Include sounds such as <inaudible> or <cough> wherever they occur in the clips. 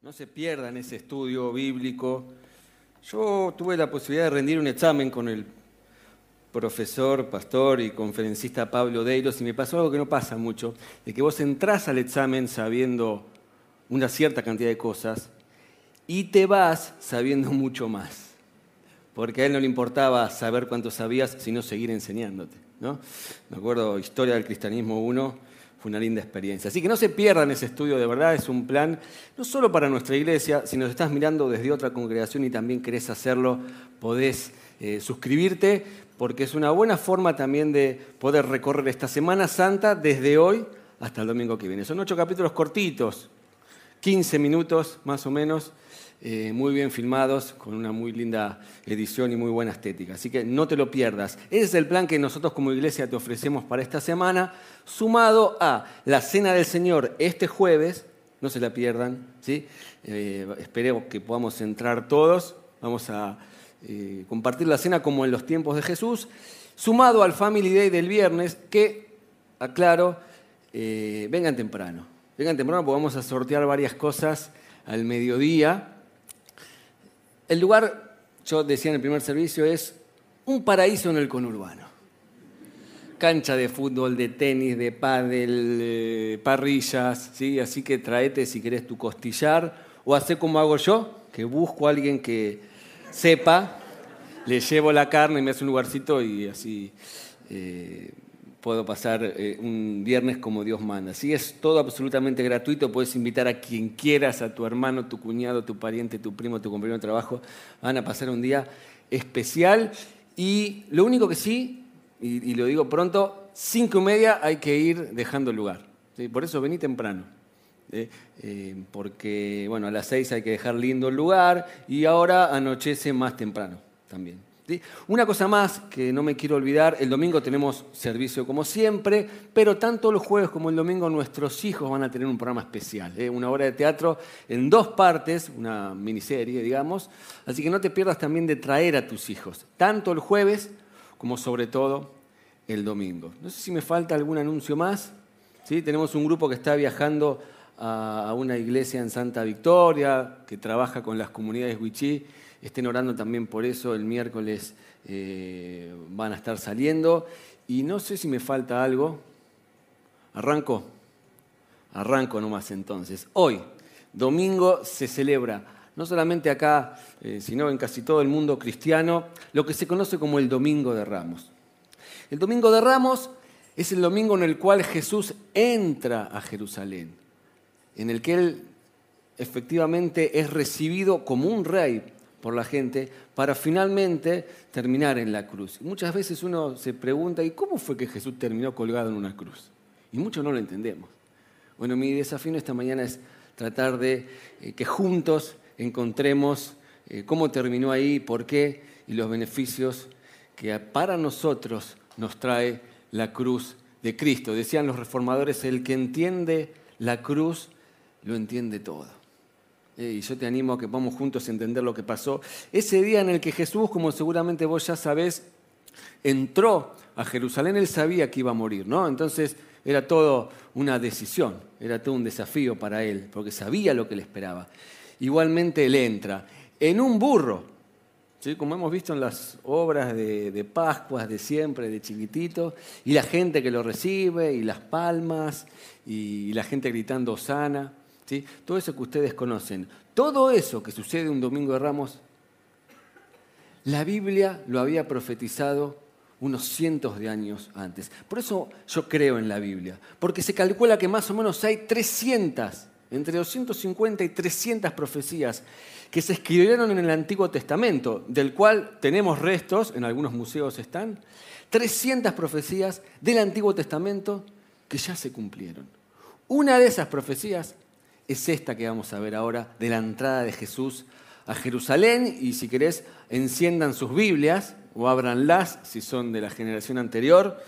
No se pierdan ese estudio bíblico. Yo tuve la posibilidad de rendir un examen con el profesor, pastor y conferencista Pablo Deiros y me pasó algo que no pasa mucho, de que vos entrás al examen sabiendo una cierta cantidad de cosas y te vas sabiendo mucho más. Porque a él no le importaba saber cuánto sabías, sino seguir enseñándote. ¿no? Me acuerdo, Historia del Cristianismo 1, fue una linda experiencia. Así que no se pierdan ese estudio, de verdad es un plan no solo para nuestra iglesia, si nos estás mirando desde otra congregación y también querés hacerlo, podés eh, suscribirte, porque es una buena forma también de poder recorrer esta Semana Santa desde hoy hasta el domingo que viene. Son ocho capítulos cortitos, 15 minutos más o menos. Eh, muy bien filmados, con una muy linda edición y muy buena estética. Así que no te lo pierdas. Ese es el plan que nosotros como iglesia te ofrecemos para esta semana, sumado a la Cena del Señor este jueves, no se la pierdan, ¿sí? Eh, esperemos que podamos entrar todos, vamos a eh, compartir la cena como en los tiempos de Jesús, sumado al Family Day del viernes, que, aclaro, vengan temprano. Vengan temprano porque vamos a sortear varias cosas al mediodía el lugar, yo decía en el primer servicio, es un paraíso en el conurbano. Cancha de fútbol, de tenis, de pádel, eh, parrillas, ¿sí? así que traete si querés tu costillar o hace como hago yo, que busco a alguien que sepa, le llevo la carne y me hace un lugarcito y así eh, puedo pasar eh, un viernes como Dios manda. Así es todo absolutamente gratuito, puedes invitar a quien quieras, a tu hermano, tu cuñado, tu pariente, tu primo, tu compañero de trabajo, van a pasar un día especial y lo único que sí, y, lo digo pronto, cinco y media hay que ir dejando el lugar. Por eso vení temprano. Eh, porque bueno, a las seis hay que dejar lindo el lugar y ahora anochece más temprano también. Una cosa más que no me quiero olvidar, el domingo tenemos servicio como siempre, pero tanto los jueves como el domingo nuestros hijos van a tener un programa especial, ¿eh? una obra de teatro en dos partes, una miniserie, digamos, así que no te pierdas también de traer a tus hijos, tanto el jueves como sobre todo el domingo. No sé si me falta algún anuncio más. ¿Sí? Tenemos un grupo que está viajando a una iglesia en Santa Victoria, que trabaja con las comunidades Wichí Estén orando también por eso, el miércoles eh, van a estar saliendo. Y no sé si me falta algo. ¿Arranco? Arranco nomás entonces. Hoy, domingo, se celebra, no solamente acá, eh, sino en casi todo el mundo cristiano, lo que se conoce como el Domingo de Ramos. El Domingo de Ramos es el domingo en el cual Jesús entra a Jerusalén, en el que Él efectivamente es recibido como un rey por la gente para finalmente terminar en la cruz. muchas veces uno se pregunta, ¿y cómo fue que Jesús terminó colgado en una cruz? Y muchos no lo entendemos. Bueno, mi desafío esta mañana es tratar de eh, que juntos encontremos eh, cómo terminó ahí, por qué y los beneficios que para nosotros nos trae la cruz de Cristo. Decían los reformadores, el que entiende la cruz lo entiende todo. Eh, y yo te animo a que vamos juntos a entender lo que pasó. Ese día en el que Jesús, como seguramente vos ya sabés, entró a Jerusalén, él sabía que iba a morir, ¿no? Entonces era todo una decisión, era todo un desafío para él, porque sabía lo que le esperaba. Igualmente él entra en un burro, ¿sí? como hemos visto en las obras de, de Pascuas de siempre, de chiquitito, y la gente que lo recibe, y las palmas, y la gente gritando sana. Todo eso que ustedes conocen, todo eso que sucede un domingo de Ramos, la Biblia lo había profetizado unos cientos de años antes. Por eso yo creo en la Biblia, porque se calcula que más o menos hay 300, entre 250 y 300 profecías que se escribieron en el Antiguo Testamento, del cual tenemos restos, en algunos museos están, 300 profecías del Antiguo Testamento que ya se cumplieron. Una de esas profecías es esta que vamos a ver ahora de la entrada de Jesús a Jerusalén y si querés enciendan sus Biblias o ábranlas si son de la generación anterior.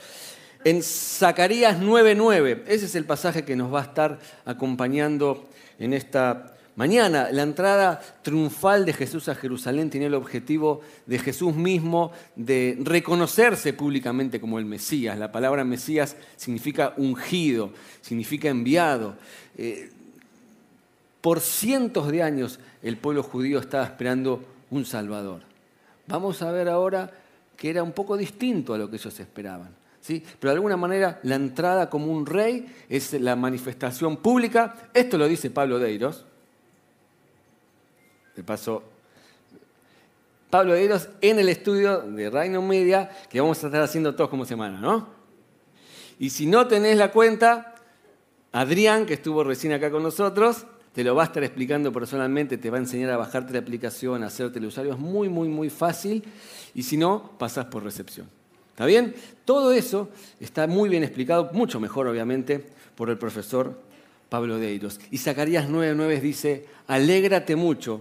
En Zacarías 9:9, ese es el pasaje que nos va a estar acompañando en esta mañana. La entrada triunfal de Jesús a Jerusalén tenía el objetivo de Jesús mismo de reconocerse públicamente como el Mesías. La palabra Mesías significa ungido, significa enviado. Eh, Por cientos de años el pueblo judío estaba esperando un Salvador. Vamos a ver ahora que era un poco distinto a lo que ellos esperaban. ¿sí? Pero de alguna manera la entrada como un rey es la manifestación pública. Esto lo dice Pablo Deiros. De paso, Pablo Deiros en el estudio de Reino Media, que vamos a estar haciendo todos como semana, ¿no? Y si no tenés la cuenta, Adrián, que estuvo recién acá con nosotros, te lo va a estar explicando personalmente, te va a enseñar a bajarte la aplicación, a hacerte el usuario. Es muy, muy, muy fácil. Y si no, pasas por recepción. ¿Está bien? Todo eso está muy bien explicado, mucho mejor obviamente, por el profesor Pablo Deiros. Y Zacarías 9:9 dice, alégrate mucho,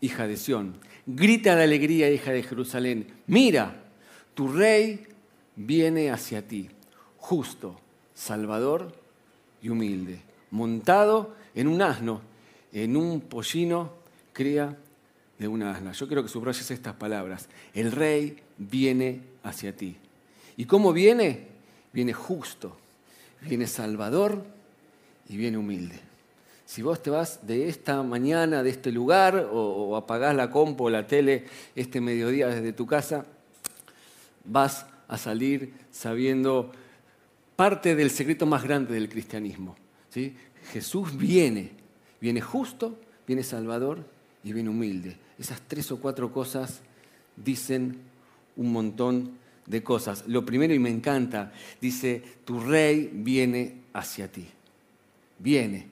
hija de Sión. Grita de alegría, hija de Jerusalén. Mira, tu rey viene hacia ti, justo, salvador y humilde, montado en un asno, en un pollino, cría de una asna. Yo quiero que subrayes estas palabras. El rey viene hacia ti. ¿Y cómo viene? Viene justo, viene salvador y viene humilde. Si vos te vas de esta mañana, de este lugar, o, apagás la compo o la tele este mediodía desde tu casa, vas a salir sabiendo parte del secreto más grande del cristianismo. ¿sí? Jesús viene, viene justo, viene salvador y viene humilde. Esas tres o cuatro cosas dicen un montón de cosas. Lo primero, y me encanta, dice, tu rey viene hacia ti. Viene.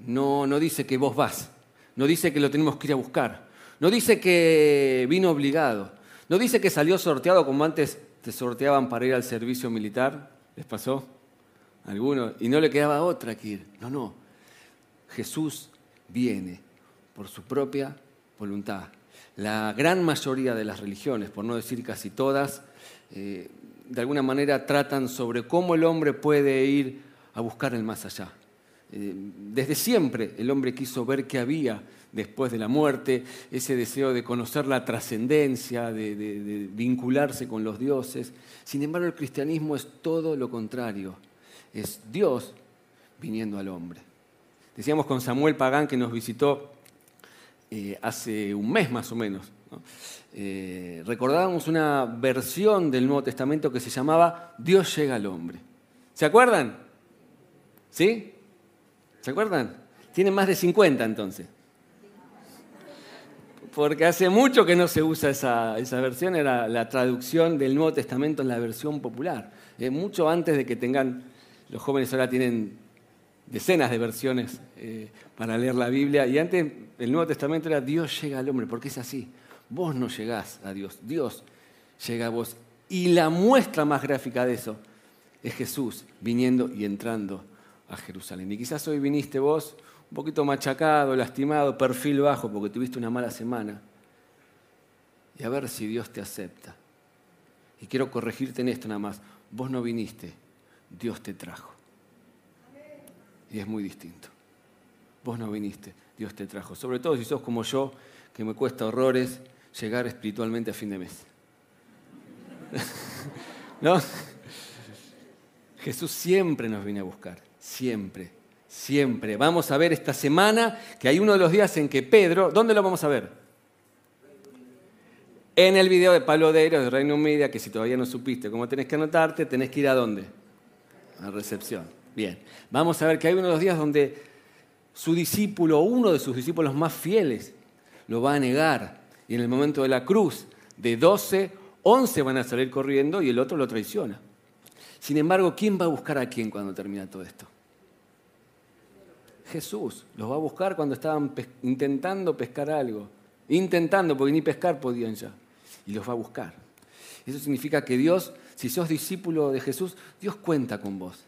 No, no dice que vos vas. No dice que lo tenemos que ir a buscar. No dice que vino obligado. No dice que salió sorteado como antes te sorteaban para ir al servicio militar. ¿Les pasó? algunos, y no le quedaba otra que ir. No, no. Jesús viene por su propia voluntad. La gran mayoría de las religiones, por no decir casi todas, eh, de alguna manera tratan sobre cómo el hombre puede ir a buscar el más allá. Eh, desde siempre el hombre quiso ver qué había después de la muerte, ese deseo de conocer la trascendencia, de vincularse con los dioses. Sin embargo, el cristianismo es todo lo contrario es Dios viniendo al hombre. Decíamos con Samuel Pagán que nos visitó eh, hace un mes más o menos. Eh, recordábamos una versión del Nuevo Testamento que se llamaba Dios llega al hombre. ¿Se acuerdan? ¿Sí? ¿Se acuerdan? Tienen más de 50 entonces. Porque hace mucho que no se usa esa, versión, era la traducción del Nuevo Testamento en la versión popular. Mucho antes de que tengan los jóvenes ahora tienen decenas de versiones eh, para leer la Biblia y antes el Nuevo Testamento era Dios llega al hombre, porque es así. Vos no llegás a Dios, Dios llega a vos. Y la muestra más gráfica de eso es Jesús viniendo y entrando a Jerusalén. Y quizás hoy viniste vos un poquito machacado, lastimado, perfil bajo porque tuviste una mala semana. Y a ver si Dios te acepta. Y quiero corregirte en esto nada más. Vos no viniste Dios te trajo. Y es muy distinto. Vos no viniste, Dios te trajo. Sobre todo si sos como yo, que me cuesta horrores llegar espiritualmente a fin de mes. <laughs> ¿No? Jesús siempre nos viene a buscar, siempre, siempre. Vamos a ver esta semana que hay uno de los días en que Pedro, ¿dónde lo vamos a ver? En el video de Pablo Deiro de Reino Media, que si todavía no supiste cómo tenés que anotarte, tenés que ir a dónde? a recepción. Bien, vamos a ver que hay uno de los días donde su discípulo, uno de sus discípulos más fieles, lo va a negar. Y en el momento de la cruz, de 12, 11 van a salir corriendo y el otro lo traiciona. Sin embargo, ¿quién va a buscar a quién cuando termina todo esto? Jesús los va a buscar cuando estaban intentando pescar algo. Intentando, porque ni pescar podían ya. Y los va a buscar. Eso significa que Dios si sos discípulo de Jesús, Dios cuenta con vos.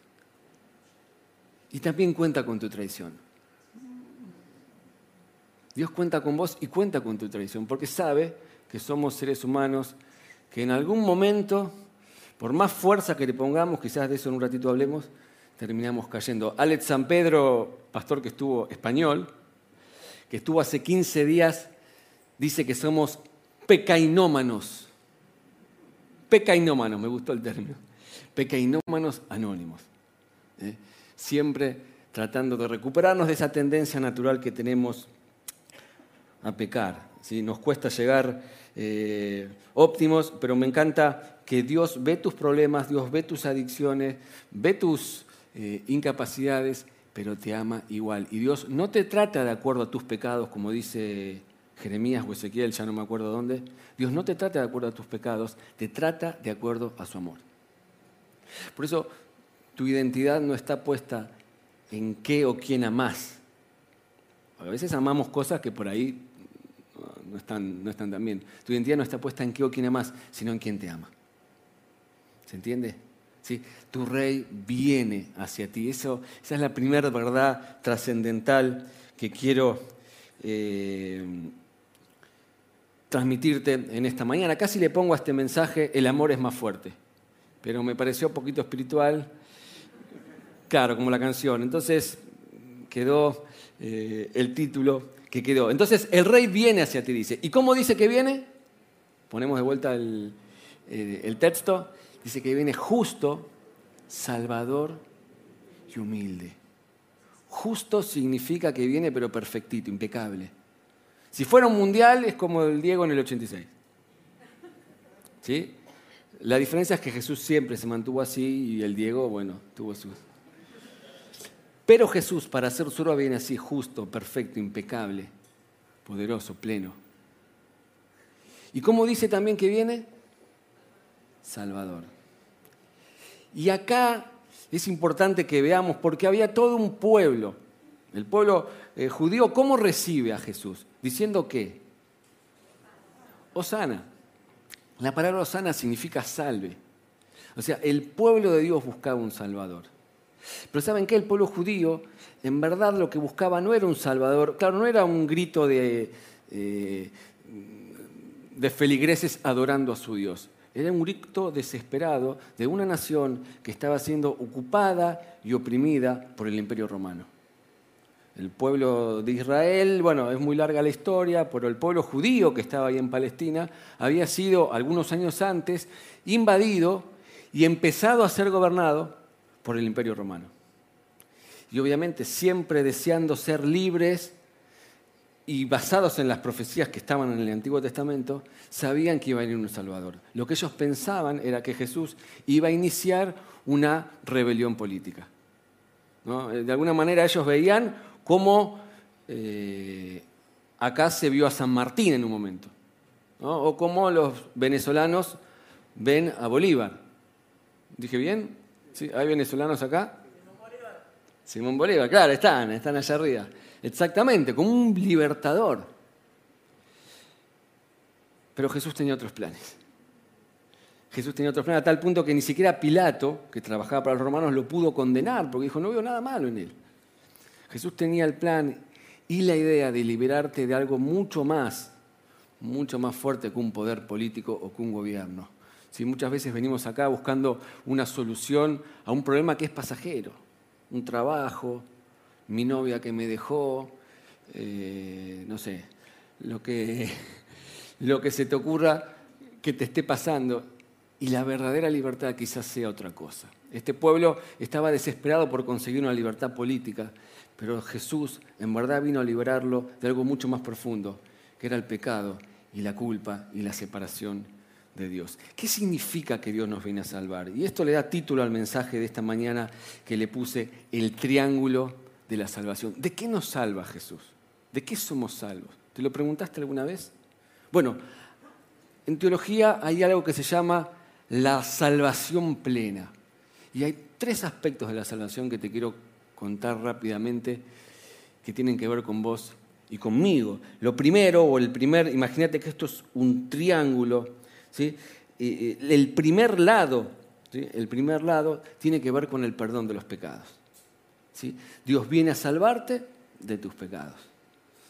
Y también cuenta con tu traición. Dios cuenta con vos y cuenta con tu traición, porque sabe que somos seres humanos que en algún momento, por más fuerza que le pongamos, quizás de eso en un ratito hablemos, terminamos cayendo. Alex San Pedro, pastor que estuvo español, que estuvo hace 15 días, dice que somos pecainómanos pecainómanos, me gustó el término, pecainómanos anónimos. ¿eh? Siempre tratando de recuperarnos de esa tendencia natural que tenemos a pecar. ¿sí? Nos cuesta llegar eh, óptimos, pero me encanta que Dios ve tus problemas, Dios ve tus adicciones, ve tus eh, incapacidades, pero te ama igual. Y Dios no te trata de acuerdo a tus pecados, como dice Jeremías o Ezequiel, ya no me acuerdo dónde. Dios no te trata de acuerdo a tus pecados, te trata de acuerdo a su amor. Por eso tu identidad no está puesta en qué o quién amás. A veces amamos cosas que por ahí no están, no están tan bien. Tu identidad no está puesta en qué o quién amás, sino en quién te ama. ¿Se entiende? ¿Sí? Tu rey viene hacia ti. Eso, esa es la primera verdad trascendental que quiero eh, transmitirte en esta mañana. Casi le pongo a este mensaje, el amor es más fuerte. Pero me pareció un poquito espiritual, claro, como la canción. Entonces quedó eh, el título que quedó. Entonces el rey viene hacia ti, dice. ¿Y cómo dice que viene? Ponemos de vuelta el, eh, el texto. Dice que viene justo, salvador y humilde. Justo significa que viene pero perfectito, impecable. Si fuera un mundial es como el Diego en el 86. ¿Sí? La diferencia es que Jesús siempre se mantuvo así y el Diego, bueno, tuvo sus... Pero Jesús, para ser su viene así, justo, perfecto, impecable, poderoso, pleno. ¿Y cómo dice también que viene? Salvador. Y acá es importante que veamos, porque había todo un pueblo, el pueblo eh, judío, ¿cómo recibe a Jesús? Diciendo que, Osana. La palabra Osana significa salve. O sea, el pueblo de Dios buscaba un Salvador. Pero ¿saben qué? El pueblo judío, en verdad lo que buscaba no era un Salvador, claro, no era un grito de, eh, de feligreses adorando a su Dios. Era un grito desesperado de una nación que estaba siendo ocupada y oprimida por el imperio romano. El pueblo de Israel, bueno, es muy larga la historia, pero el pueblo judío que estaba ahí en Palestina había sido algunos años antes invadido y empezado a ser gobernado por el imperio romano. Y obviamente siempre deseando ser libres y basados en las profecías que estaban en el Antiguo Testamento, sabían que iba a venir un Salvador. Lo que ellos pensaban era que Jesús iba a iniciar una rebelión política. De alguna manera ellos veían cómo eh, acá se vio a San Martín en un momento, o cómo los venezolanos ven a Bolívar. ¿Dije bien? ¿Hay venezolanos acá? Simón Bolívar. Simón Bolívar, claro, están, están allá arriba. Exactamente, como un libertador. Pero Jesús tenía otros planes. Jesús tenía otros planes a tal punto que ni siquiera Pilato, que trabajaba para los romanos, lo pudo condenar, porque dijo, no veo nada malo en él. Jesús tenía el plan y la idea de liberarte de algo mucho más, mucho más fuerte que un poder político o que un gobierno. Si muchas veces venimos acá buscando una solución a un problema que es pasajero, un trabajo, mi novia que me dejó, eh, no sé, lo que, <laughs> lo que se te ocurra que te esté pasando. Y la verdadera libertad quizás sea otra cosa. Este pueblo estaba desesperado por conseguir una libertad política, pero Jesús en verdad vino a liberarlo de algo mucho más profundo, que era el pecado y la culpa y la separación de Dios. ¿Qué significa que Dios nos viene a salvar? Y esto le da título al mensaje de esta mañana que le puse el triángulo de la salvación. ¿De qué nos salva Jesús? ¿De qué somos salvos? ¿Te lo preguntaste alguna vez? Bueno, en teología hay algo que se llama la salvación plena. Y hay tres aspectos de la salvación que te quiero contar rápidamente que tienen que ver con vos y conmigo. Lo primero, o el primer, imagínate que esto es un triángulo, ¿sí? el primer lado, el primer lado tiene que ver con el perdón de los pecados. Dios viene a salvarte de tus pecados.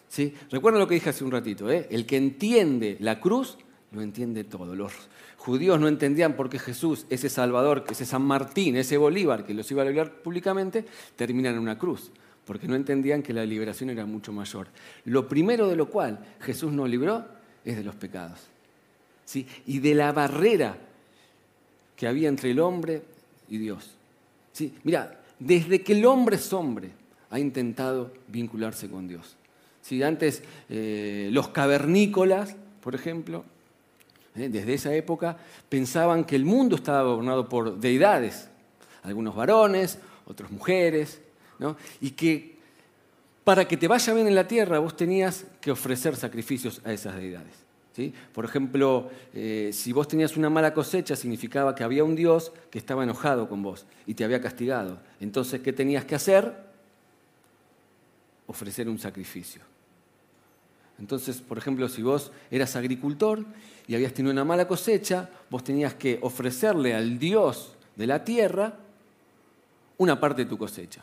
¿sí? Recuerda lo que dije hace un ratito, ¿eh? el que entiende la cruz lo entiende todo. Los judíos no entendían por qué Jesús, ese Salvador, ese San Martín, ese Bolívar que los iba a liberar públicamente, termina en una cruz, porque no entendían que la liberación era mucho mayor. Lo primero de lo cual Jesús nos libró es de los pecados. Y de la barrera que había entre el hombre y Dios. ¿sí? Mira, desde que el hombre es hombre ha intentado vincularse con Dios. Antes eh, los cavernícolas, por ejemplo, eh, desde esa época, pensaban que el mundo estaba gobernado por deidades, algunos varones, otras mujeres, y que para que te vaya bien en la tierra vos tenías que ofrecer sacrificios a esas deidades. Por ejemplo, eh, si vos tenías una mala cosecha, significaba que había un Dios que estaba enojado con vos y te había castigado. Entonces, ¿qué tenías que hacer? Ofrecer un sacrificio. Entonces, por ejemplo, si vos eras agricultor y habías tenido una mala cosecha, vos tenías que ofrecerle al Dios de la tierra una parte de tu cosecha.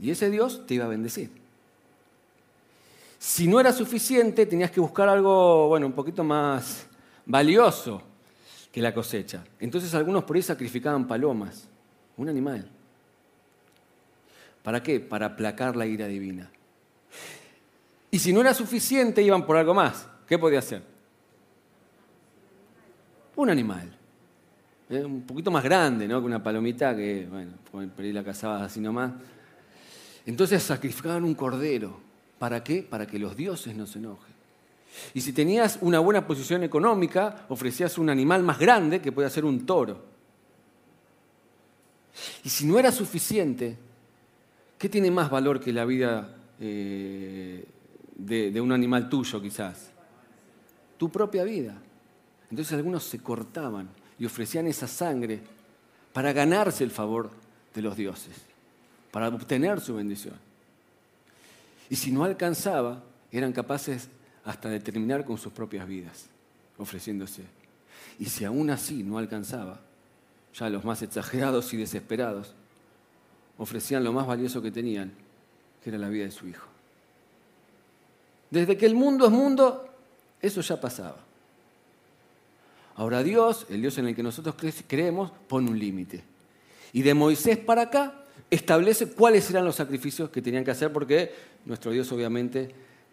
Y ese Dios te iba a bendecir. Si no era suficiente, tenías que buscar algo, bueno, un poquito más valioso que la cosecha. Entonces algunos por ahí sacrificaban palomas, un animal. ¿Para qué? Para aplacar la ira divina. Y si no era suficiente, iban por algo más. ¿Qué podía hacer? Un animal. ¿Eh? Un poquito más grande, ¿no? Que una palomita que, bueno, por ahí la cazabas así nomás. Entonces sacrificaban un cordero. ¿Para qué? Para que los dioses no se enojen. Y si tenías una buena posición económica, ofrecías un animal más grande que podía ser un toro. Y si no era suficiente, ¿qué tiene más valor que la vida eh, de, de un animal tuyo quizás? Tu propia vida. Entonces algunos se cortaban y ofrecían esa sangre para ganarse el favor de los dioses para obtener su bendición. Y si no alcanzaba, eran capaces hasta de terminar con sus propias vidas, ofreciéndose. Y si aún así no alcanzaba, ya los más exagerados y desesperados ofrecían lo más valioso que tenían, que era la vida de su hijo. Desde que el mundo es mundo, eso ya pasaba. Ahora Dios, el Dios en el que nosotros creemos, pone un límite. Y de Moisés para acá establece cuáles eran los sacrificios que tenían que hacer, porque nuestro Dios obviamente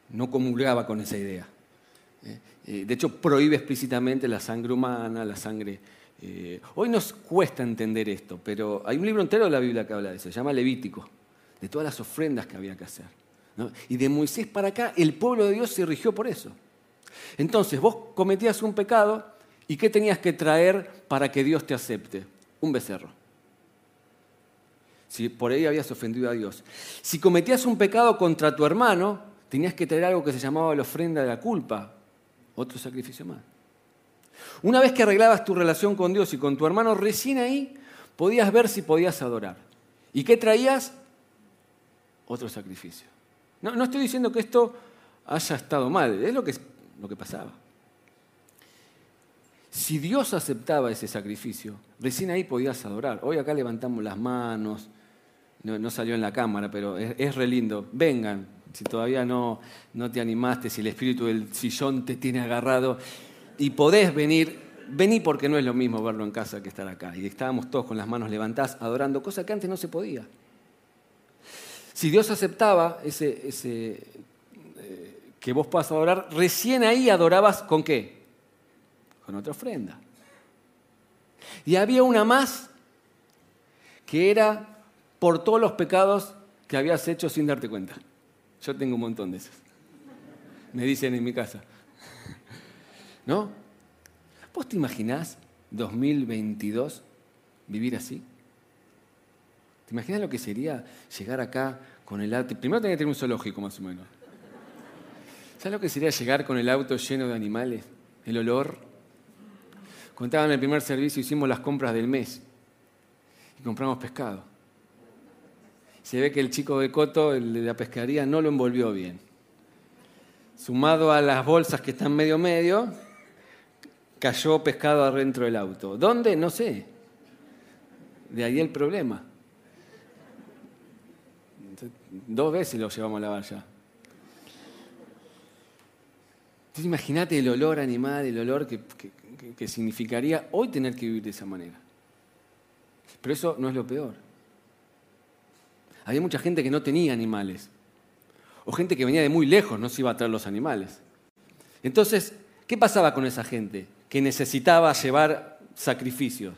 no comulgaba con esa idea. ¿eh? Eh, de hecho, prohíbe explícitamente la sangre humana, la sangre... Eh, hoy nos cuesta entender esto, pero hay un libro entero de la Biblia que habla de eso, se llama Levítico, de todas las ofrendas que había que hacer. Y de Moisés para acá, el pueblo de Dios se rigió por eso. Entonces, vos cometías un pecado y ¿qué tenías que traer para que Dios te acepte? Un becerro si por ahí habías ofendido a Dios. Si cometías un pecado contra tu hermano, tenías que traer algo que se llamaba la ofrenda de la culpa, otro sacrificio más. Una vez que arreglabas tu relación con Dios y con tu hermano, recién ahí podías ver si podías adorar. ¿Y qué traías? Otro sacrificio. No, no estoy diciendo que esto haya estado mal, es lo que, lo que pasaba. Si Dios aceptaba ese sacrificio, recién ahí podías adorar. Hoy acá levantamos las manos, no, salió en la cámara, pero es, re lindo. Vengan, si todavía no, no te animaste, si el espíritu del sillón te tiene agarrado y podés venir, vení porque no es lo mismo verlo en casa que estar acá. Y estábamos todos con las manos levantadas adorando, cosa que antes no se podía. Si Dios aceptaba ese, ese eh, que vos puedas adorar, recién ahí adorabas con qué? Con otra ofrenda. Y había una más que era por todos los pecados que habías hecho sin darte cuenta. Yo tengo un montón de esos. Me dicen en mi casa. <laughs> ¿No? ¿Vos te imaginás 2022 vivir así? ¿Te imaginas lo que sería llegar acá con el auto? Primero tenía que tener un zoológico más o menos. ¿Sabes lo que sería llegar con el auto lleno de animales? El olor. Contaban el primer servicio, hicimos las compras del mes y compramos pescado se ve que el chico de Coto, el de la pescadería, no lo envolvió bien. Sumado a las bolsas que están medio medio, cayó pescado adentro del auto. ¿Dónde? No sé. De ahí el problema. Dos veces lo llevamos a lavar ya. Entonces imagínate el olor animal, el olor que significaría hoy tener que vivir de esa manera. Pero eso no es lo peor había mucha gente que no tenía animales. O gente que venía de muy lejos, no se iba a traer los animales. Entonces, ¿qué pasaba con esa gente que necesitaba llevar sacrificios?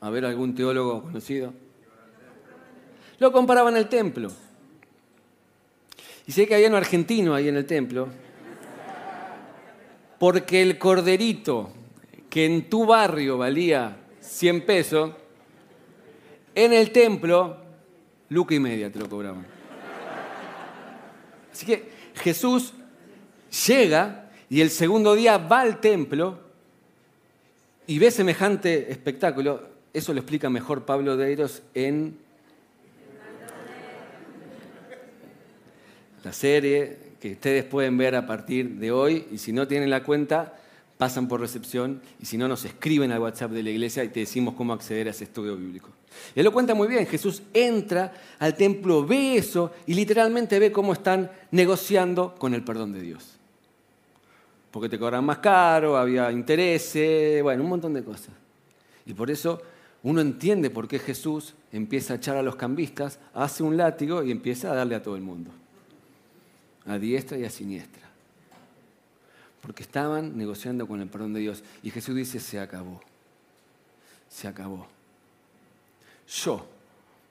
A ver, algún teólogo conocido. Lo comparaban al templo. Y sé que había un argentino ahí en el templo, porque el corderito que en tu barrio valía 100 pesos, en el templo, luca y media te lo cobraban. Así que Jesús llega y el segundo día va al templo y ve semejante espectáculo. Eso lo explica mejor Pablo Deiros en la serie que ustedes pueden ver a partir de hoy y si no tienen la cuenta, pasan por recepción y si no, nos escriben al WhatsApp de la iglesia y te decimos cómo acceder a ese estudio bíblico. Él lo cuenta muy bien, Jesús entra al templo, ve eso y literalmente ve cómo están negociando con el perdón de Dios. Porque te cobran más caro, había intereses, bueno, un montón de cosas. Y por eso uno entiende por qué Jesús empieza a echar a los cambistas, hace un látigo y empieza a darle a todo el mundo a diestra y a siniestra. Porque estaban negociando con el perdón de Dios. Y Jesús dice, se acabó. Se acabó. Yo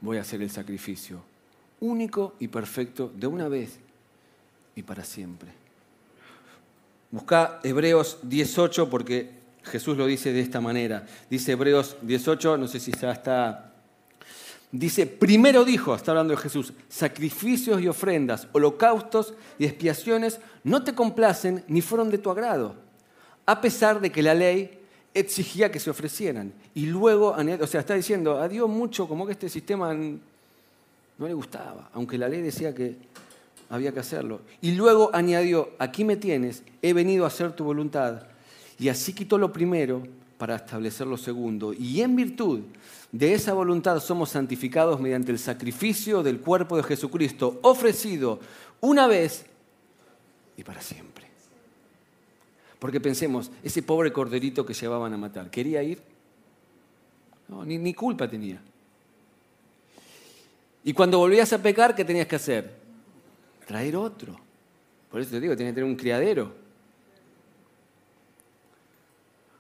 voy a hacer el sacrificio único y perfecto de una vez y para siempre. Busca Hebreos 18 porque Jesús lo dice de esta manera. Dice Hebreos 18, no sé si ya está Dice, primero dijo, está hablando de Jesús, sacrificios y ofrendas, holocaustos y expiaciones no te complacen ni fueron de tu agrado, a pesar de que la ley exigía que se ofrecieran. Y luego, o sea, está diciendo, a Dios mucho como que este sistema no le gustaba, aunque la ley decía que había que hacerlo. Y luego añadió, aquí me tienes, he venido a hacer tu voluntad. Y así quitó lo primero para establecer lo segundo. Y en virtud de esa voluntad somos santificados mediante el sacrificio del cuerpo de Jesucristo, ofrecido una vez y para siempre. Porque pensemos, ese pobre corderito que llevaban a matar, ¿quería ir? No, ni, culpa tenía. Y cuando volvías a pecar, ¿qué tenías que hacer? Traer otro. Por eso te digo, tienes que tener un criadero.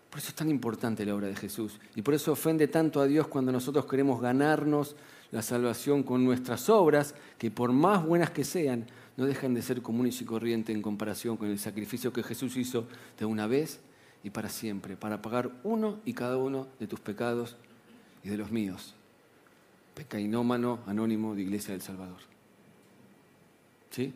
Por eso es tan importante la obra de Jesús. Y por eso ofende tanto a Dios cuando nosotros queremos ganarnos la salvación con nuestras obras, que por más buenas que sean, no dejan de ser comunes y corrientes en comparación con el sacrificio que Jesús hizo de una vez y para siempre, para pagar uno y cada uno de tus pecados y de los míos. Pecainómano anónimo de Iglesia del Salvador. ¿Sí?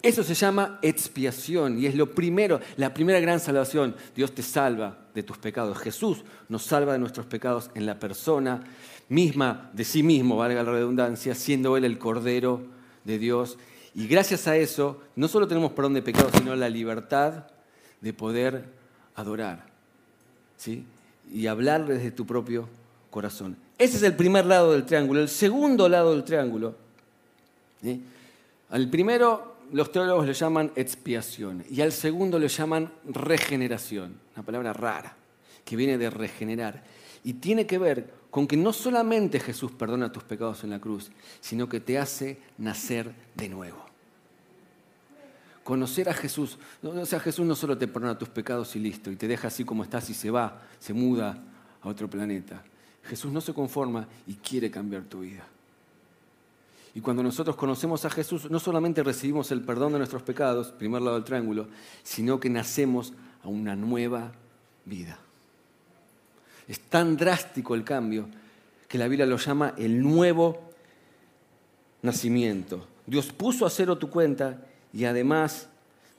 Eso se llama expiación y es lo primero, la primera gran salvación. Dios te salva de tus pecados. Jesús nos salva de nuestros pecados en la persona misma de sí mismo, valga la redundancia, siendo Él el Cordero de Dios. Y gracias a eso, no solo tenemos perdón de pecados, sino la libertad de poder adorar ¿sí? y hablar desde tu propio corazón. Ese es el primer lado del triángulo. El segundo lado del triángulo. Al primero los teólogos lo llaman expiación y al segundo lo llaman regeneración, una palabra rara, que viene de regenerar. Y tiene que ver con que no solamente Jesús perdona tus pecados en la cruz, sino que te hace nacer de nuevo. Conocer a Jesús, o sea, Jesús no solo te perdona tus pecados y listo, y te deja así como estás y se va, se muda a otro planeta. Jesús no se conforma y quiere cambiar tu vida. Y cuando nosotros conocemos a Jesús, no solamente recibimos el perdón de nuestros pecados, primer lado del triángulo, sino que nacemos a una nueva vida. Es tan drástico el cambio que la Biblia lo llama el nuevo nacimiento. Dios puso a cero tu cuenta y además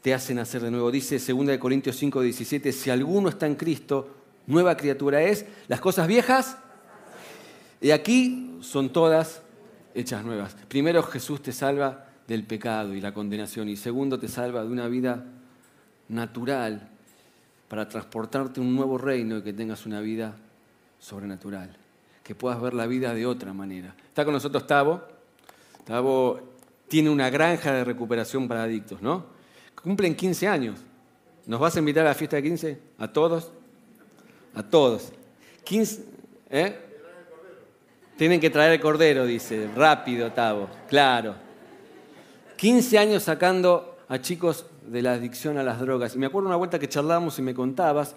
te hace nacer de nuevo. Dice 2 Corintios 5, 17, si alguno está en Cristo, nueva criatura es, las cosas viejas, y aquí son todas hechas nuevas. Primero Jesús te salva del pecado y la condenación y segundo te salva de una vida natural para transportarte a un nuevo reino y que tengas una vida sobrenatural, que puedas ver la vida de otra manera. Está con nosotros Tavo. Tavo tiene una granja de recuperación para adictos, ¿no? Cumplen 15 años. ¿Nos vas a invitar a la fiesta de 15? ¿A todos? A todos. 15, ¿eh? Tienen que traer el cordero, dice. Rápido, Tavo. Claro. 15 años sacando a chicos de la adicción a las drogas. Y me acuerdo una vuelta que charlábamos y me contabas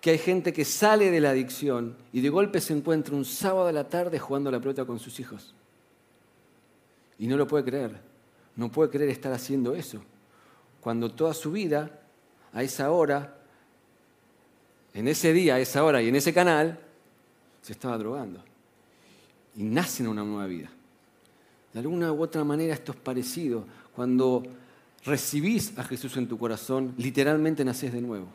que hay gente que sale de la adicción y de golpe se encuentra un sábado a la tarde jugando a la pelota con sus hijos. Y no lo puede creer. No puede creer estar haciendo eso. Cuando toda su vida, a esa hora, en ese día, a esa hora y en ese canal, se estaba drogando. Y nace en una nueva vida. De alguna u otra manera esto es parecido. Cuando recibís a Jesús en tu corazón, literalmente nacés de nuevo.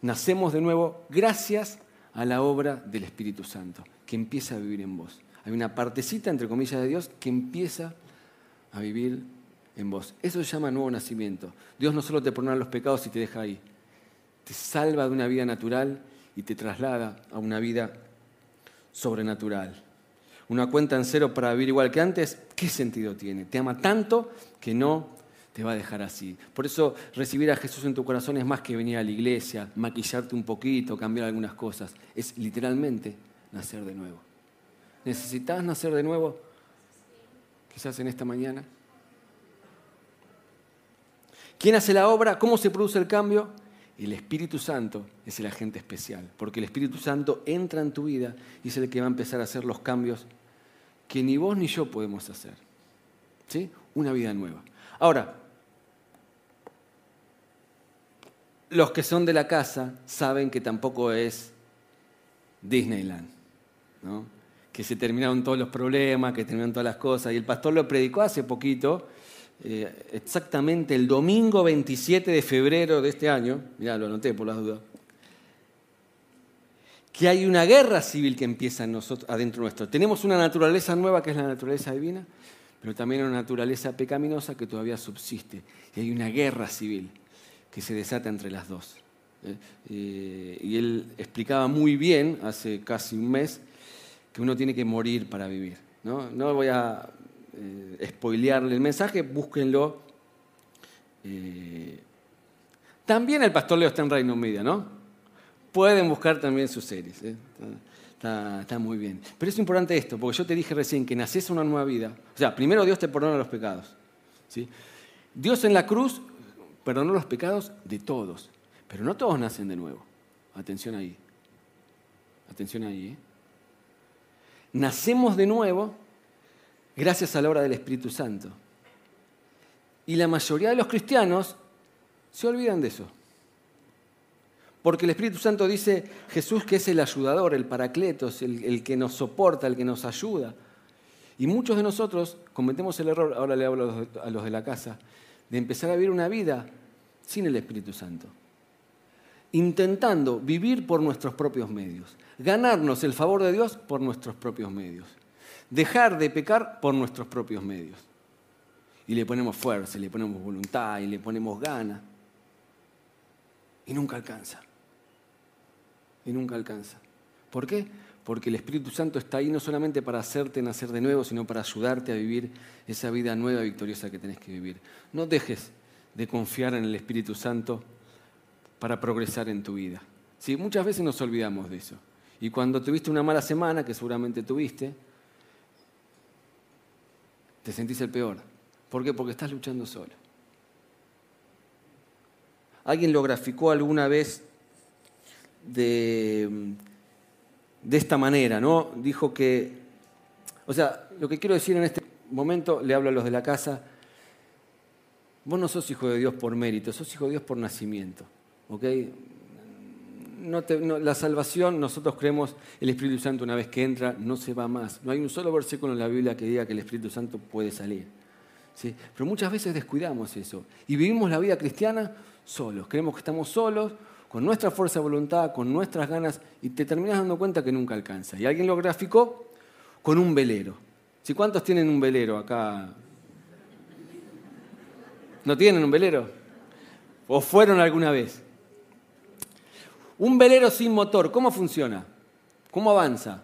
Nacemos de nuevo gracias a la obra del Espíritu Santo, que empieza a vivir en vos. Hay una partecita, entre comillas, de Dios que empieza a vivir en vos. Eso se llama nuevo nacimiento. Dios no solo te perdona los pecados y te deja ahí, te salva de una vida natural y te traslada a una vida sobrenatural. Una cuenta en cero para vivir igual que antes, ¿qué sentido tiene? Te ama tanto que no te va a dejar así. Por eso recibir a Jesús en tu corazón es más que venir a la iglesia, maquillarte un poquito, cambiar algunas cosas. Es literalmente nacer de nuevo. ¿Necesitas nacer de nuevo? Quizás en esta mañana. ¿Quién hace la obra? ¿Cómo se produce el cambio? El Espíritu Santo es el agente especial, porque el Espíritu Santo entra en tu vida y es el que va a empezar a hacer los cambios que ni vos ni yo podemos hacer. ¿Sí? Una vida nueva. Ahora, los que son de la casa saben que tampoco es Disneyland, ¿no? que se terminaron todos los problemas, que terminaron todas las cosas. Y el pastor lo predicó hace poquito, eh, exactamente el domingo 27 de febrero de este año, mirá, lo anoté por las dudas, que hay una guerra civil que empieza en nosotros, adentro nuestro. Tenemos una naturaleza nueva que es la naturaleza divina, pero también una naturaleza pecaminosa que todavía subsiste. Y hay una guerra civil que se desata entre las dos. ¿eh? Eh, y él explicaba muy bien, hace casi un mes, que uno tiene que morir para vivir. No, no voy a eh, spoilearle el mensaje, búsquenlo. Eh, también el pastor Leo está en Reino Media, ¿no? Pueden buscar también sus series. ¿eh? Está, muy bien. Pero es importante esto, porque yo te dije recién que naces una nueva vida. O sea, primero Dios te perdona los pecados. ¿sí? Dios en la cruz perdonó los pecados de todos, pero no todos nacen de nuevo. Atención ahí. Atención ahí. ¿eh? Nacemos de nuevo gracias a la obra del Espíritu Santo. Y la mayoría de los cristianos se olvidan de eso. Porque el Espíritu Santo dice Jesús que es el ayudador, el paracletos, el, que nos soporta, el que nos ayuda. Y muchos de nosotros cometemos el error, ahora le hablo a los de la casa, de empezar a vivir una vida sin el Espíritu Santo. Intentando vivir por nuestros propios medios ganarnos el favor de Dios por nuestros propios medios. Dejar de pecar por nuestros propios medios. Y le ponemos fuerza, y le ponemos voluntad, y le ponemos gana. Y nunca alcanza. Y nunca alcanza. ¿Por qué? Porque el Espíritu Santo está ahí no solamente para hacerte nacer de nuevo, sino para ayudarte a vivir esa vida nueva y victoriosa que tenés que vivir. No dejes de confiar en el Espíritu Santo para progresar en tu vida. Sí, muchas veces nos olvidamos de eso. Y cuando tuviste una mala semana, que seguramente tuviste, te sentís el peor. ¿Por qué? Porque estás luchando solo. Alguien lo graficó alguna vez de, de esta manera, ¿no? Dijo que, o sea, lo que quiero decir en este momento, le hablo a los de la casa, vos no sos hijo de Dios por mérito, sos hijo de Dios por nacimiento, ¿ok? La salvación, nosotros creemos el Espíritu Santo una vez que entra, no se va más. No hay un solo versículo en la Biblia que diga que el Espíritu Santo puede salir. ¿sí? Pero muchas veces descuidamos eso y vivimos la vida cristiana solos. Creemos que estamos solos, con nuestra fuerza de voluntad, con nuestras ganas, y te terminas dando cuenta que nunca alcanza. Y alguien lo graficó con un velero. ¿Sí? ¿Cuántos tienen un velero acá? ¿No tienen un velero? ¿O fueron alguna vez? Un velero sin motor, ¿cómo funciona? ¿Cómo avanza?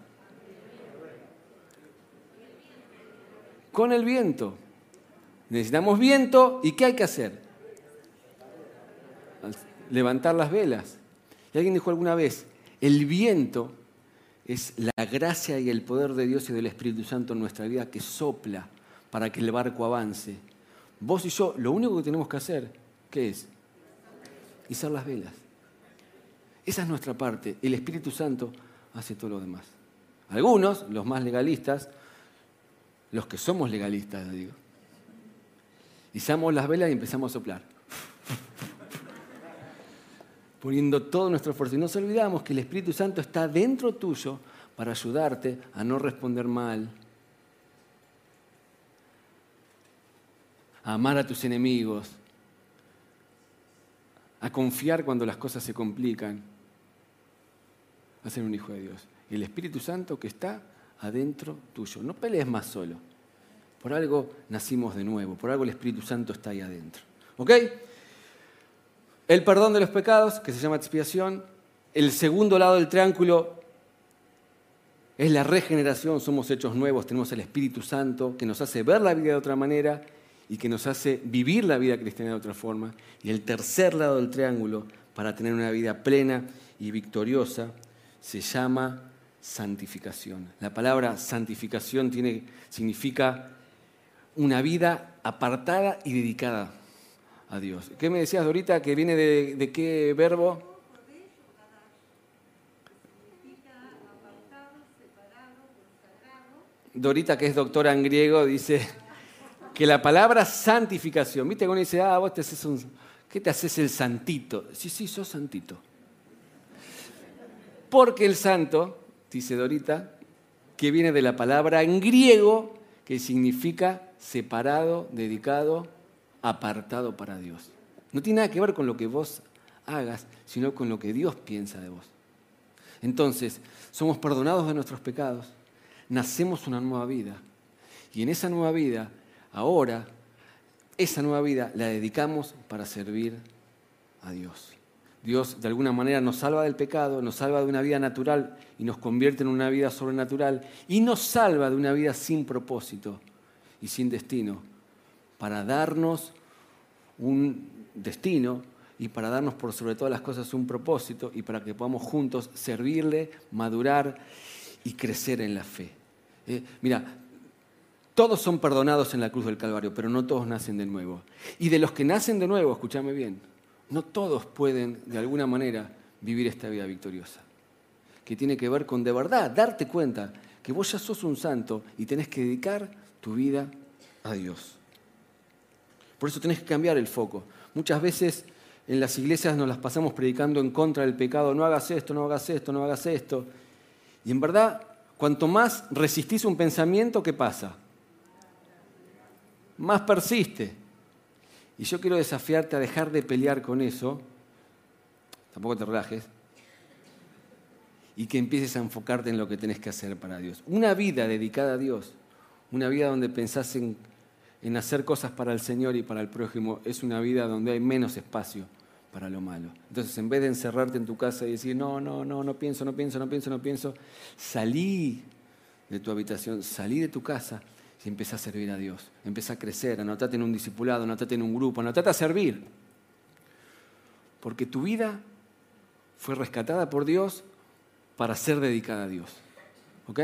Con el viento. Necesitamos viento y ¿qué hay que hacer? Levantar las velas. Y alguien dijo alguna vez, el viento es la gracia y el poder de Dios y del Espíritu Santo en nuestra vida que sopla para que el barco avance. Vos y yo, lo único que tenemos que hacer, ¿qué es? Izar las velas. Esa es nuestra parte. El Espíritu Santo hace todo lo demás. Algunos, los más legalistas, los que somos legalistas, digo. Izamos las velas y empezamos a soplar. <laughs> Poniendo todo nuestro esfuerzo. Y nos olvidamos que el Espíritu Santo está dentro tuyo para ayudarte a no responder mal, a amar a tus enemigos, a confiar cuando las cosas se complican, ser un hijo de Dios. El Espíritu Santo que está adentro tuyo. No pelees más solo. Por algo nacimos de nuevo, por algo el Espíritu Santo está ahí adentro. ¿Ok? El perdón de los pecados, que se llama expiación. El segundo lado del triángulo es la regeneración, somos hechos nuevos, tenemos el Espíritu Santo que nos hace ver la vida de otra manera y que nos hace vivir la vida cristiana de otra forma. Y el tercer lado del triángulo, para tener una vida plena y victoriosa, se llama santificación. La palabra santificación tiene, significa una vida apartada y dedicada a Dios. ¿Qué me decías, Dorita, que viene de, qué verbo? Dorita, que es doctora en griego, dice que la palabra santificación, ¿viste? Cuando dice, ah, vos te haces un. ¿Qué te haces el santito? Sí, sí, sos santito. Porque el santo, dice Dorita, que viene de la palabra en griego que significa separado, dedicado, apartado para Dios. No tiene nada que ver con lo que vos hagas, sino con lo que Dios piensa de vos. Entonces, somos perdonados de nuestros pecados, nacemos una nueva vida. Y en esa nueva vida, ahora, esa nueva vida la dedicamos para servir a Dios. Dios de alguna manera nos salva del pecado, nos salva de una vida natural y nos convierte en una vida sobrenatural y nos salva de una vida sin propósito y sin destino para darnos un destino y para darnos por sobre todas las cosas un propósito y para que podamos juntos servirle, madurar y crecer en la fe. Eh, mira, todos son perdonados en la cruz del Calvario, pero no todos nacen de nuevo. Y de los que nacen de nuevo, escúchame bien, no todos pueden de alguna manera vivir esta vida victoriosa, que tiene que ver con de verdad darte cuenta que vos ya sos un santo y tenés que dedicar tu vida a Dios. Por eso tenés que cambiar el foco. Muchas veces en las iglesias nos las pasamos predicando en contra del pecado, no hagas esto, no hagas esto, no hagas esto. Y en verdad, cuanto más resistís un pensamiento, ¿qué pasa? Más persiste. Y yo quiero desafiarte a dejar de pelear con eso, tampoco te relajes, y que empieces a enfocarte en lo que tenés que hacer para Dios. Una vida dedicada a Dios, una vida donde pensás en, en hacer cosas para el Señor y para el prójimo, es una vida donde hay menos espacio para lo malo. Entonces, en vez de encerrarte en tu casa y decir, no, no, no, no pienso, no pienso, no pienso, no pienso, salí de tu habitación, salí de tu casa y empieza a servir a Dios. Empieza a crecer, anotate en un discipulado, anotate en un grupo, anotate a servir. Porque tu vida fue rescatada por Dios para ser dedicada a Dios. ¿Ok?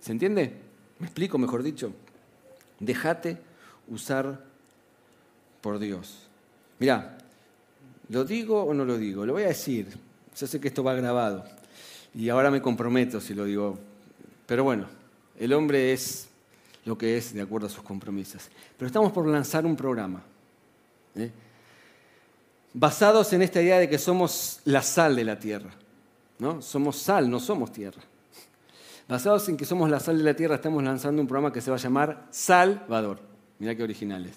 ¿Se entiende? ¿Me explico, mejor dicho? Déjate usar por Dios. Mira, ¿lo digo o no lo digo? Lo voy a decir. Yo sé que esto va grabado. Y ahora me comprometo si lo digo. Pero bueno, el hombre es lo que es de acuerdo a sus compromisos. Pero estamos por lanzar un programa. ¿eh? Basados en esta idea de que somos la sal de la tierra. ¿no? Somos sal, no somos tierra. Basados en que somos la sal de la tierra, estamos lanzando un programa que se va a llamar Salvador. Mirá qué originales.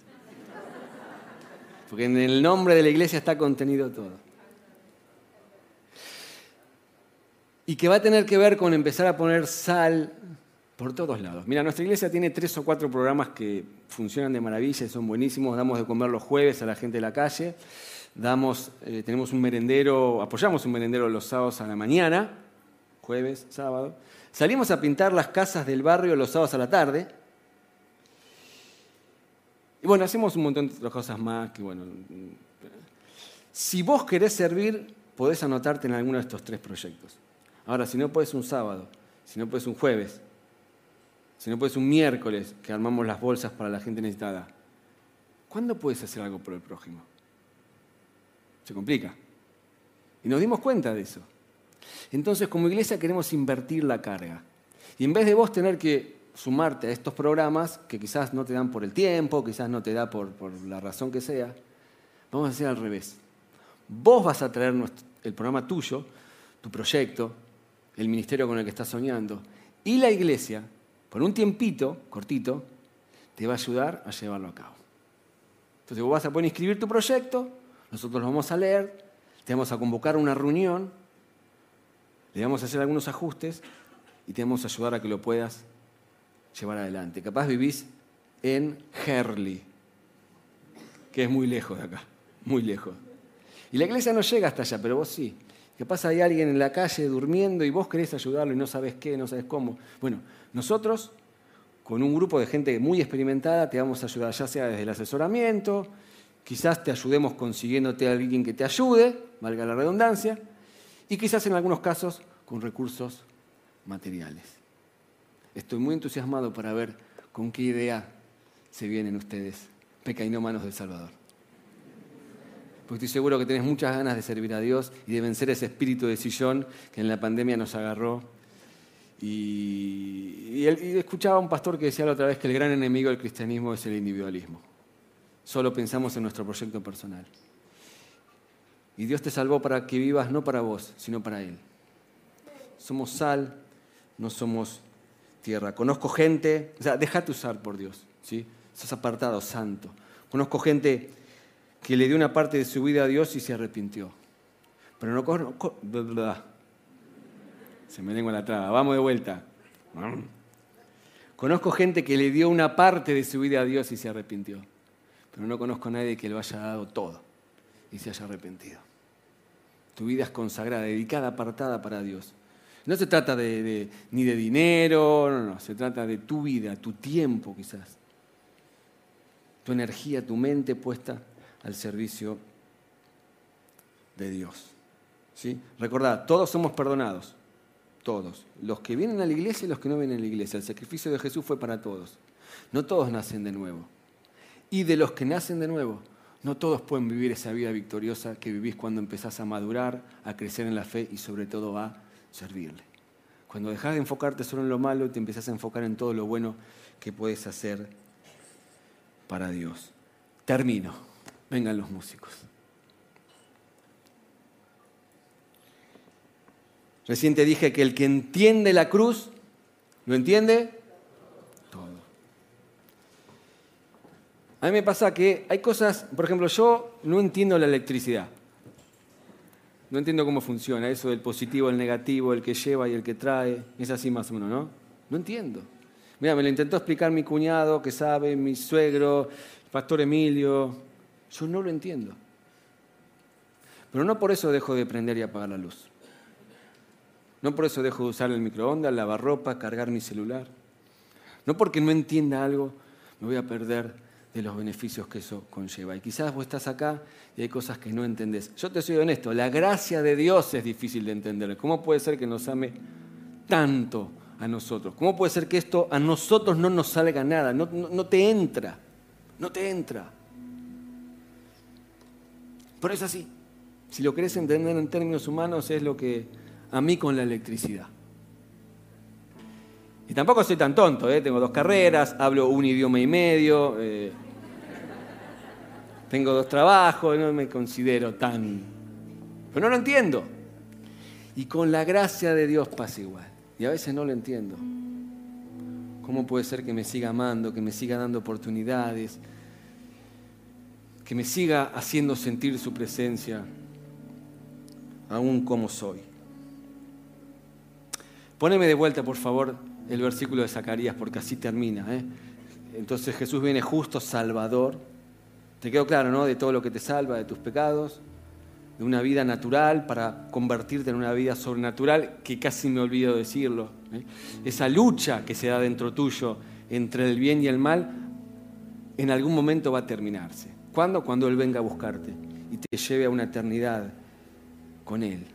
Porque en el nombre de la iglesia está contenido todo. Y que va a tener que ver con empezar a poner sal por todos lados. Mira, nuestra iglesia tiene tres o cuatro programas que funcionan de maravilla y son buenísimos. Damos de comer los jueves a la gente de la calle. Damos, eh, tenemos un merendero, apoyamos un merendero los sábados a la mañana, jueves, sábado. Salimos a pintar las casas del barrio los sábados a la tarde. Y bueno, hacemos un montón de otras cosas más que bueno. Si vos querés servir, podés anotarte en alguno de estos tres proyectos. Ahora, si no puedes un sábado, si no puedes un jueves, si no puedes un miércoles que armamos las bolsas para la gente necesitada, ¿cuándo puedes hacer algo por el prójimo? Se complica. Y nos dimos cuenta de eso. Entonces, como iglesia queremos invertir la carga. Y en vez de vos tener que sumarte a estos programas que quizás no te dan por el tiempo, quizás no te da por, por la razón que sea. Vamos a hacer al revés. Vos vas a traer el programa tuyo, tu proyecto, el ministerio con el que estás soñando, y la iglesia, por un tiempito cortito, te va a ayudar a llevarlo a cabo. Entonces vos vas a poder inscribir tu proyecto, nosotros lo vamos a leer, te vamos a convocar a una reunión, le vamos a hacer algunos ajustes y te vamos a ayudar a que lo puedas llevar adelante. Capaz vivís en Herley, que es muy lejos de acá, muy lejos. Y la iglesia no llega hasta allá, pero vos sí. Capaz hay alguien en la calle durmiendo y vos querés ayudarlo y no sabes qué, no sabes cómo. Bueno, nosotros, con un grupo de gente muy experimentada, te vamos a ayudar, ya sea desde el asesoramiento, quizás te ayudemos consiguiéndote a alguien que te ayude, valga la redundancia, y quizás en algunos casos con recursos materiales. Estoy muy entusiasmado para ver con qué idea se vienen ustedes, pecainómanos del Salvador. Porque estoy seguro que tenés muchas ganas de servir a Dios y de vencer ese espíritu de sillón que en la pandemia nos agarró. Y, escuchaba a un pastor que decía la otra vez que el gran enemigo del cristianismo es el individualismo. Solo pensamos en nuestro proyecto personal. Y Dios te salvó para que vivas no para vos, sino para Él. Somos sal, no somos tierra. Conozco gente, o sea, déjate usar por Dios, ¿sí? Estás apartado, santo. Conozco gente que le dio una parte de su vida a Dios y se arrepintió. Pero no conozco... Se me lengua la traba. Vamos de vuelta. Conozco gente que le dio una parte de su vida a Dios y se arrepintió. Pero no conozco a nadie que lo haya dado todo y se haya arrepentido. Tu vida es consagrada, dedicada, apartada para Dios. No se trata de, ni de dinero, no, no, se trata de tu vida, tu tiempo quizás. Tu energía, tu mente puesta al servicio de Dios. ¿Sí? Recordad, todos somos perdonados, todos. Los que vienen a la iglesia y los que no vienen a la iglesia. El sacrificio de Jesús fue para todos. No todos nacen de nuevo. Y de los que nacen de nuevo, no todos pueden vivir esa vida victoriosa que vivís cuando empezás a madurar, a crecer en la fe y sobre todo a servirle. Cuando dejas de enfocarte solo en lo malo y te empezás a enfocar en todo lo bueno que puedes hacer para Dios. Termino. Vengan los músicos. Recién te dije que el que entiende la cruz, ¿lo entiende? A mí me pasa que hay cosas, por ejemplo, yo no entiendo la electricidad. No entiendo cómo funciona eso del positivo, el negativo, el que lleva y el que trae. Es así más o menos, ¿no? No entiendo. Mira, me lo intentó explicar mi cuñado, que sabe, mi suegro, el pastor Emilio. Yo no lo entiendo. Pero no por eso dejo de prender y apagar la luz. No por eso dejo de usar el microondas, lavar ropa, cargar mi celular. No porque no entienda algo, me voy a perder de los beneficios que eso conlleva. Y quizás vos estás acá y hay cosas que no entendés. Yo te soy honesto, la gracia de Dios es difícil de entender. ¿Cómo puede ser que nos ame tanto a nosotros? ¿Cómo puede ser que esto a nosotros no nos salga nada? No, te entra, no te entra. Pero es así. Si lo querés entender en términos humanos es lo que a mí con la electricidad. Y tampoco soy tan tonto, ¿eh? tengo dos carreras, hablo un idioma y medio. Eh, tengo dos trabajos, no me considero tan... Pero no lo entiendo. Y con la gracia de Dios pasa igual. Y a veces no lo entiendo. ¿Cómo puede ser que me siga amando, que me siga dando oportunidades, que me siga haciendo sentir su presencia, aún como soy? Poneme de vuelta, por favor, el versículo de Zacarías, porque así termina. ¿eh? Entonces Jesús viene justo, salvador te quedó claro, ¿no? De todo lo que te salva, de tus pecados, de una vida natural para convertirte en una vida sobrenatural, que casi me olvido decirlo. ¿eh? Esa lucha que se da dentro tuyo entre el bien y el mal, en algún momento va a terminarse. ¿Cuándo? Cuando Él venga a buscarte y te lleve a una eternidad con Él.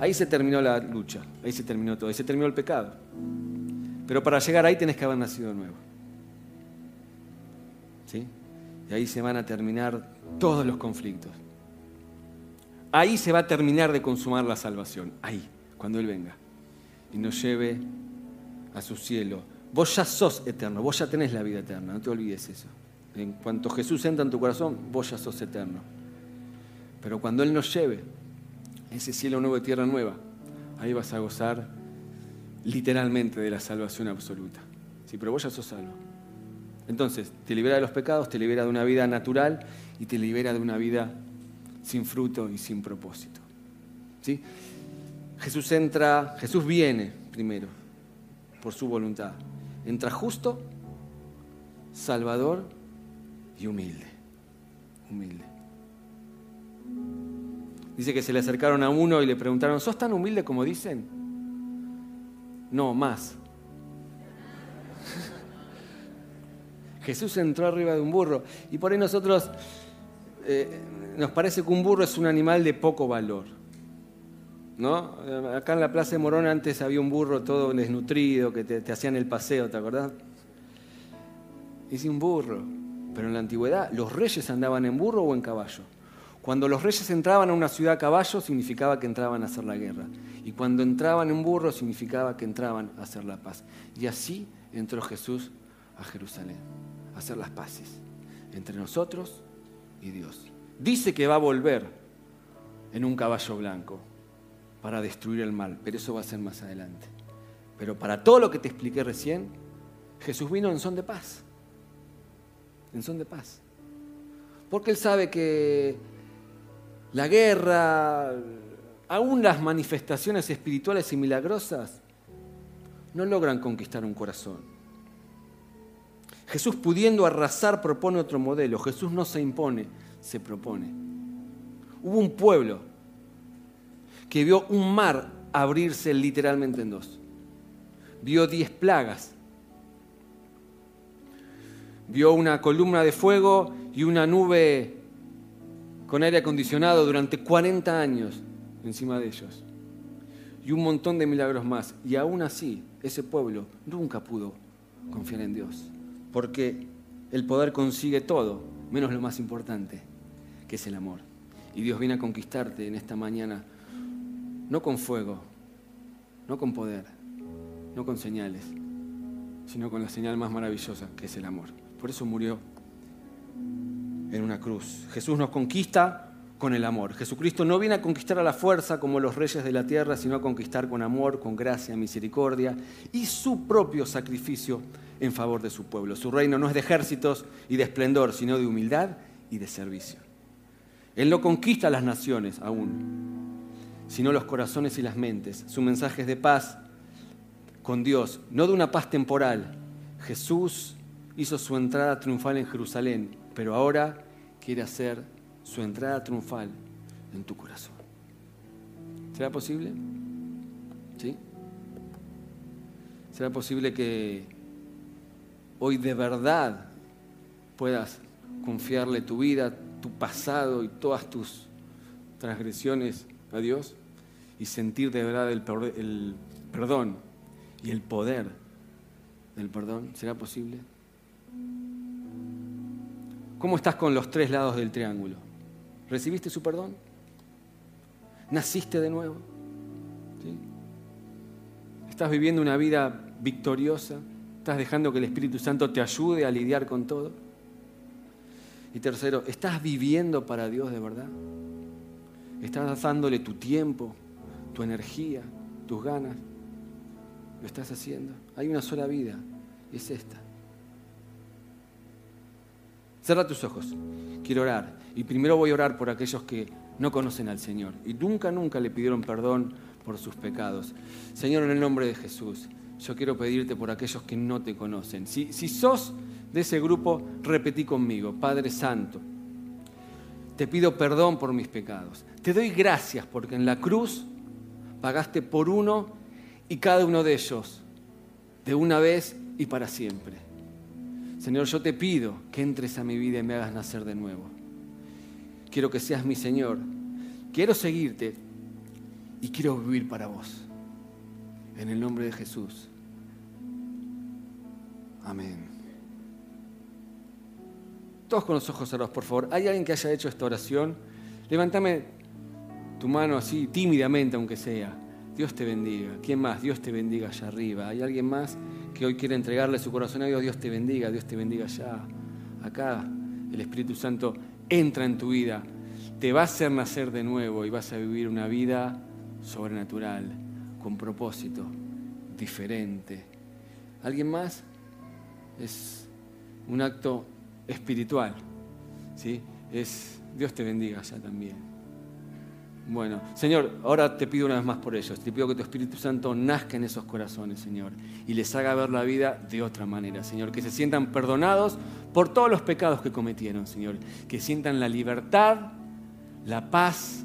Ahí se terminó la lucha, ahí se terminó todo, ahí se terminó el pecado. Pero para llegar ahí tenés que haber nacido nuevo. ¿Sí? Y ahí se van a terminar todos los conflictos. Ahí se va a terminar de consumar la salvación. Ahí, cuando Él venga. Y nos lleve a su cielo vos ya sos eterno, vos ya tenés la vida eterna, no te olvides eso. En cuanto Jesús entra en tu corazón, vos ya sos eterno. Pero cuando Él nos lleve ese cielo nuevo y tierra nueva, ahí vas a gozar literalmente de la salvación absoluta. Sí, pero vos ya sos salvo. Entonces, te libera de los pecados, te libera de una vida natural y te libera de una vida sin fruto y sin propósito. ¿Sí? Jesús entra, Jesús viene primero por su voluntad. Entra justo, salvador y humilde. Humilde. Dice que se le acercaron a uno y le preguntaron, ¿sos tan humilde como dicen? No, más. <laughs> Jesús entró arriba de un burro y por ahí nosotros eh, nos parece que un burro es un animal de poco valor. ¿No? Acá en la Plaza de Morón antes había un burro todo desnutrido que te, te hacían el paseo, ¿te acordás? Es un burro. Pero en la antigüedad los reyes andaban en burro o en caballo. Cuando los reyes entraban a una ciudad a caballo significaba que entraban a hacer la guerra. Y cuando entraban en burro significaba que entraban a hacer la paz. Y así entró Jesús a Jerusalén, a hacer las paces entre nosotros y Dios. Dice que va a volver en un caballo blanco para destruir el mal, pero eso va a ser más adelante. Pero para todo lo que te expliqué recién, Jesús vino en son de paz. En son de paz. Porque Él sabe que la guerra, aún las manifestaciones espirituales y milagrosas, no logran conquistar un corazón. Jesús pudiendo arrasar propone otro modelo. Jesús no se impone, se propone. Hubo un pueblo que vio un mar abrirse literalmente en dos. Vio diez plagas. Vio una columna de fuego y una nube con aire acondicionado durante 40 años encima de ellos. Y un montón de milagros más. Y aún así, ese pueblo nunca pudo confiar en Dios. Porque el poder consigue todo, menos lo más importante, que es el amor. Y Dios viene a conquistarte en esta mañana, no con fuego, no con poder, no con señales, sino con la señal más maravillosa, que es el amor. Por eso murió en una cruz. Jesús nos conquista con el amor. Jesucristo no viene a conquistar a la fuerza como los reyes de la tierra, sino a conquistar con amor, con gracia, misericordia y su propio sacrificio en favor de su pueblo. Su reino no es de ejércitos y de esplendor, sino de humildad y de servicio. Él no conquista las naciones aún, sino los corazones y las mentes. Su mensaje es de paz con Dios, no de una paz temporal. Jesús hizo su entrada triunfal en Jerusalén, pero ahora quiere hacer su entrada triunfal en tu corazón. ¿Será posible? ¿Sí? ¿Será posible que hoy de verdad puedas confiarle tu vida, tu pasado y todas tus transgresiones a Dios y sentir de verdad el, perdón y el poder del perdón? ¿Será posible? ¿Cómo estás con los tres lados del triángulo? ¿Recibiste su perdón? ¿Naciste de nuevo? ¿Estás viviendo una vida victoriosa? ¿Estás dejando que el Espíritu Santo te ayude a lidiar con todo? Y tercero, ¿estás viviendo para Dios de verdad? ¿Estás dándole tu tiempo, tu energía, tus ganas? ¿Lo estás haciendo? Hay una sola vida, y es esta. Cierra tus ojos. Quiero orar. Y primero voy a orar por aquellos que no conocen al Señor y nunca, nunca le pidieron perdón por sus pecados. Señor, en el nombre de Jesús, yo quiero pedirte por aquellos que no te conocen. Si, si sos de ese grupo, repetí conmigo, Padre Santo, te pido perdón por mis pecados. Te doy gracias porque en la cruz pagaste por uno y cada uno de ellos, de una vez y para siempre. Señor, yo te pido que entres a mi vida y me hagas nacer de nuevo. Quiero que seas mi Señor. Quiero seguirte y quiero vivir para vos. En el nombre de Jesús. Amén. Todos con los ojos cerrados, por favor. ¿Hay alguien que haya hecho esta oración? Levántame tu mano así, tímidamente, aunque sea. Dios te bendiga. ¿Quién más? Dios te bendiga allá arriba. ¿Hay alguien más? Que hoy quiere entregarle su corazón a Dios, Dios te bendiga, Dios te bendiga ya. Acá el Espíritu Santo entra en tu vida, te va a hacer nacer de nuevo y vas a vivir una vida sobrenatural, con propósito, diferente. ¿Alguien más? Es un acto espiritual. ¿sí? Es, Dios te bendiga ya también. Bueno, Señor, ahora te pido una vez más por ellos. Te pido que tu Espíritu Santo nazca en esos corazones, Señor, y les haga ver la vida de otra manera, Señor. Que se sientan perdonados por todos los pecados que cometieron, Señor. Que sientan la libertad, la paz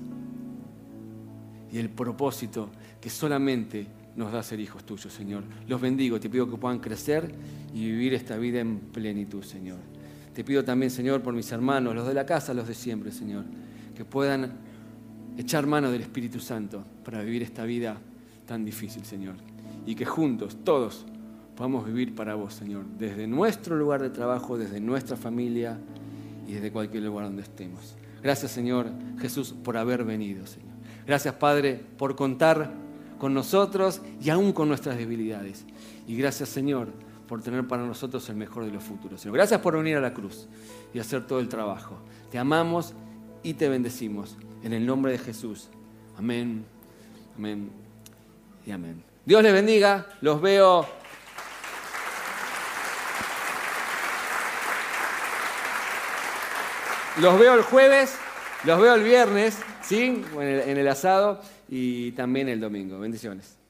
y el propósito que solamente nos da ser hijos tuyos, Señor. Los bendigo, te pido que puedan crecer y vivir esta vida en plenitud, Señor. Te pido también, Señor, por mis hermanos, los de la casa, los de siempre, Señor, que puedan echar mano del Espíritu Santo para vivir esta vida tan difícil, Señor. Y que juntos, todos, podamos vivir para vos, Señor, desde nuestro lugar de trabajo, desde nuestra familia y desde cualquier lugar donde estemos. Gracias, Señor Jesús, por haber venido, Señor. Gracias, Padre, por contar con nosotros y aún con nuestras debilidades. Y gracias, Señor, por tener para nosotros el mejor de los futuros. Señor, gracias por venir a la cruz y hacer todo el trabajo. Te amamos y te bendecimos. En el nombre de Jesús. Amén, amén y amén. Dios les bendiga. Los veo. Los veo el jueves, los veo el viernes, ¿sí? En el, en el asado y también el domingo. Bendiciones.